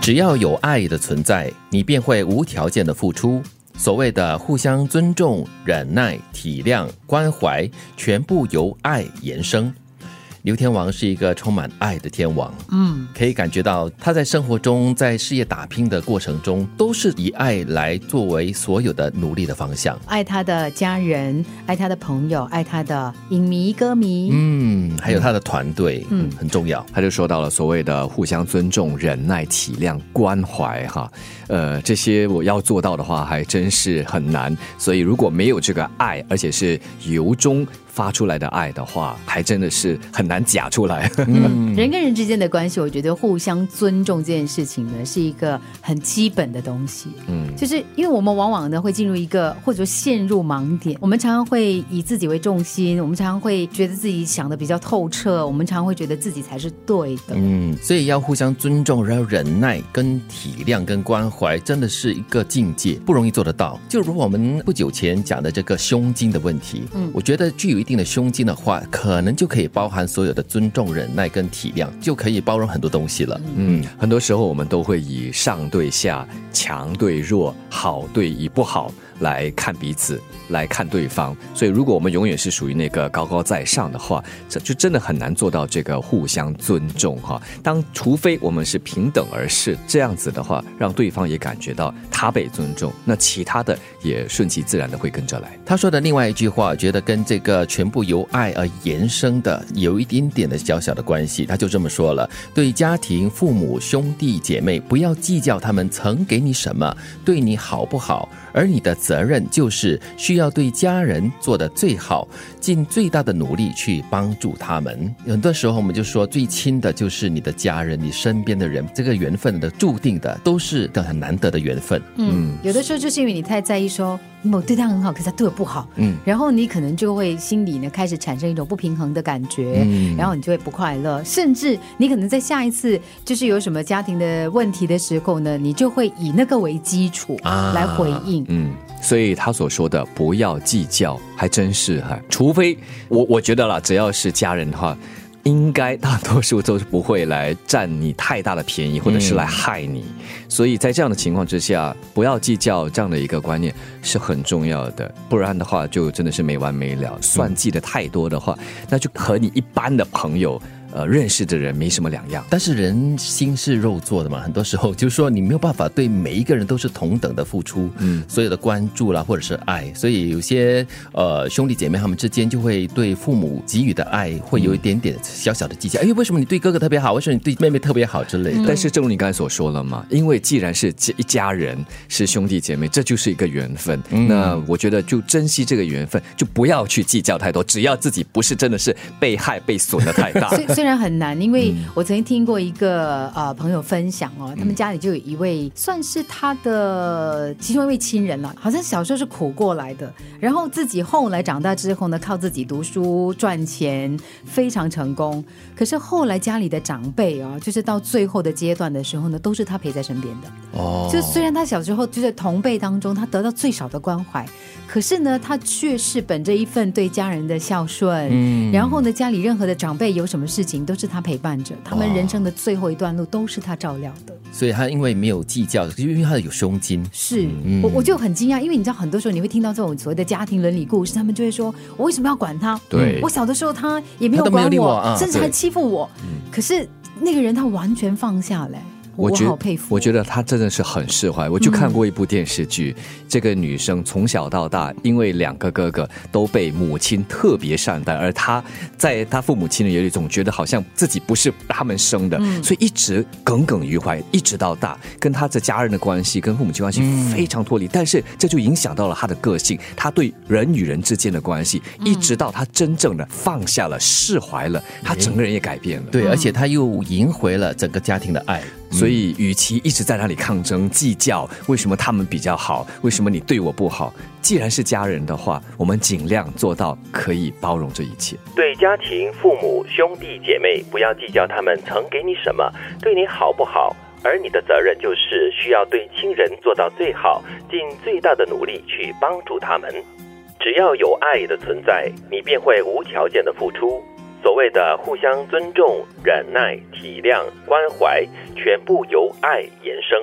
只要有爱的存在，你便会无条件的付出。所谓的互相尊重、忍耐、体谅、关怀，全部由爱延伸。刘天王是一个充满爱的天王，嗯，可以感觉到他在生活中、在事业打拼的过程中，都是以爱来作为所有的努力的方向。爱他的家人，爱他的朋友，爱他的影迷、歌迷，嗯，还有他的团队，嗯，很重要。他就说到了所谓的互相尊重、忍耐、体谅、关怀，哈，呃，这些我要做到的话，还真是很难。所以如果没有这个爱，而且是由衷。发出来的爱的话，还真的是很难假出来。嗯，人跟人之间的关系，我觉得互相尊重这件事情呢，是一个很基本的东西。嗯，就是因为我们往往呢会进入一个或者说陷入盲点，我们常常会以自己为重心，我们常常会觉得自己想的比较透彻，我们常常会觉得自己才是对的。嗯，所以要互相尊重，然后忍耐、跟体谅、跟关怀，真的是一个境界，不容易做得到。就如我们不久前讲的这个胸襟的问题，嗯，我觉得具有。一定的胸襟的话，可能就可以包含所有的尊重、忍耐跟体谅，就可以包容很多东西了。嗯，很多时候我们都会以上对下、强对弱、好对以不好。来看彼此，来看对方。所以，如果我们永远是属于那个高高在上的话，这就真的很难做到这个互相尊重哈。当除非我们是平等而视这样子的话，让对方也感觉到他被尊重，那其他的也顺其自然的会跟着来。他说的另外一句话，觉得跟这个全部由爱而延伸的有一点点的小小的关系。他就这么说了：对家庭、父母、兄弟姐妹，不要计较他们曾给你什么，对你好不好。而你的责任就是需要对家人做的最好，尽最大的努力去帮助他们。很多时候，我们就说最亲的就是你的家人，你身边的人，这个缘分的注定的都是的很难得的缘分。嗯，有的时候就是因为你太在意说。我对他很好，可是他对我不好，嗯，然后你可能就会心里呢开始产生一种不平衡的感觉，嗯，然后你就会不快乐，甚至你可能在下一次就是有什么家庭的问题的时候呢，你就会以那个为基础来回应，嗯，所以他所说的不要计较，还真是哈，除非我我觉得啦，只要是家人的话。应该大多数都是不会来占你太大的便宜，或者是来害你。所以在这样的情况之下，不要计较这样的一个观念是很重要的。不然的话，就真的是没完没了。算计的太多的话，那就和你一般的朋友。呃，认识的人没什么两样，但是人心是肉做的嘛，很多时候就是说你没有办法对每一个人都是同等的付出，嗯，所有的关注啦或者是爱，所以有些呃兄弟姐妹他们之间就会对父母给予的爱会有一点点小小的计较，哎，为什么你对哥哥特别好，为什么你对妹妹特别好之类的？但是正如你刚才所说了嘛，因为既然是一家人是兄弟姐妹，这就是一个缘分，那我觉得就珍惜这个缘分，就不要去计较太多，只要自己不是真的是被害被损的太大。虽然很难，因为我曾经听过一个呃朋友分享哦，他们家里就有一位算是他的其中一位亲人了，好像小时候是苦过来的，然后自己后来长大之后呢，靠自己读书赚钱，非常成功。可是后来家里的长辈啊，就是到最后的阶段的时候呢，都是他陪在身边的。哦，就虽然他小时候就在同辈当中他得到最少的关怀，可是呢，他却是本着一份对家人的孝顺，嗯，然后呢，家里任何的长辈有什么事情。都是他陪伴着，他们人生的最后一段路都是他照料的。所以他因为没有计较，因为他有胸襟。是我我就很惊讶，因为你知道，很多时候你会听到这种所谓的家庭伦理故事，他们就会说：“我为什么要管他？对我小的时候他也没有管我，甚至还欺负我。可是那个人他完全放下来。”我好佩服，我觉得他真的是很释怀。我就看过一部电视剧，这个女生从小到大，因为两个哥哥都被母亲特别善待，而她在她父母亲的眼里总觉得好像自己不是他们生的，所以一直耿耿于怀，一直到大，跟她的家人的关系、跟父母亲关系非常脱离。但是这就影响到了她的个性，她对人与人之间的关系，一直到她真正的放下了、释怀了，她整个人也改变了。对，而且她又赢回了整个家庭的爱。所以，与其一直在那里抗争、计较，为什么他们比较好，为什么你对我不好？既然是家人的话，我们尽量做到可以包容这一切。对家庭、父母、兄弟姐妹，不要计较他们曾给你什么，对你好不好。而你的责任就是需要对亲人做到最好，尽最大的努力去帮助他们。只要有爱的存在，你便会无条件的付出。所谓的互相尊重、忍耐、体谅、关怀，全部由爱延伸。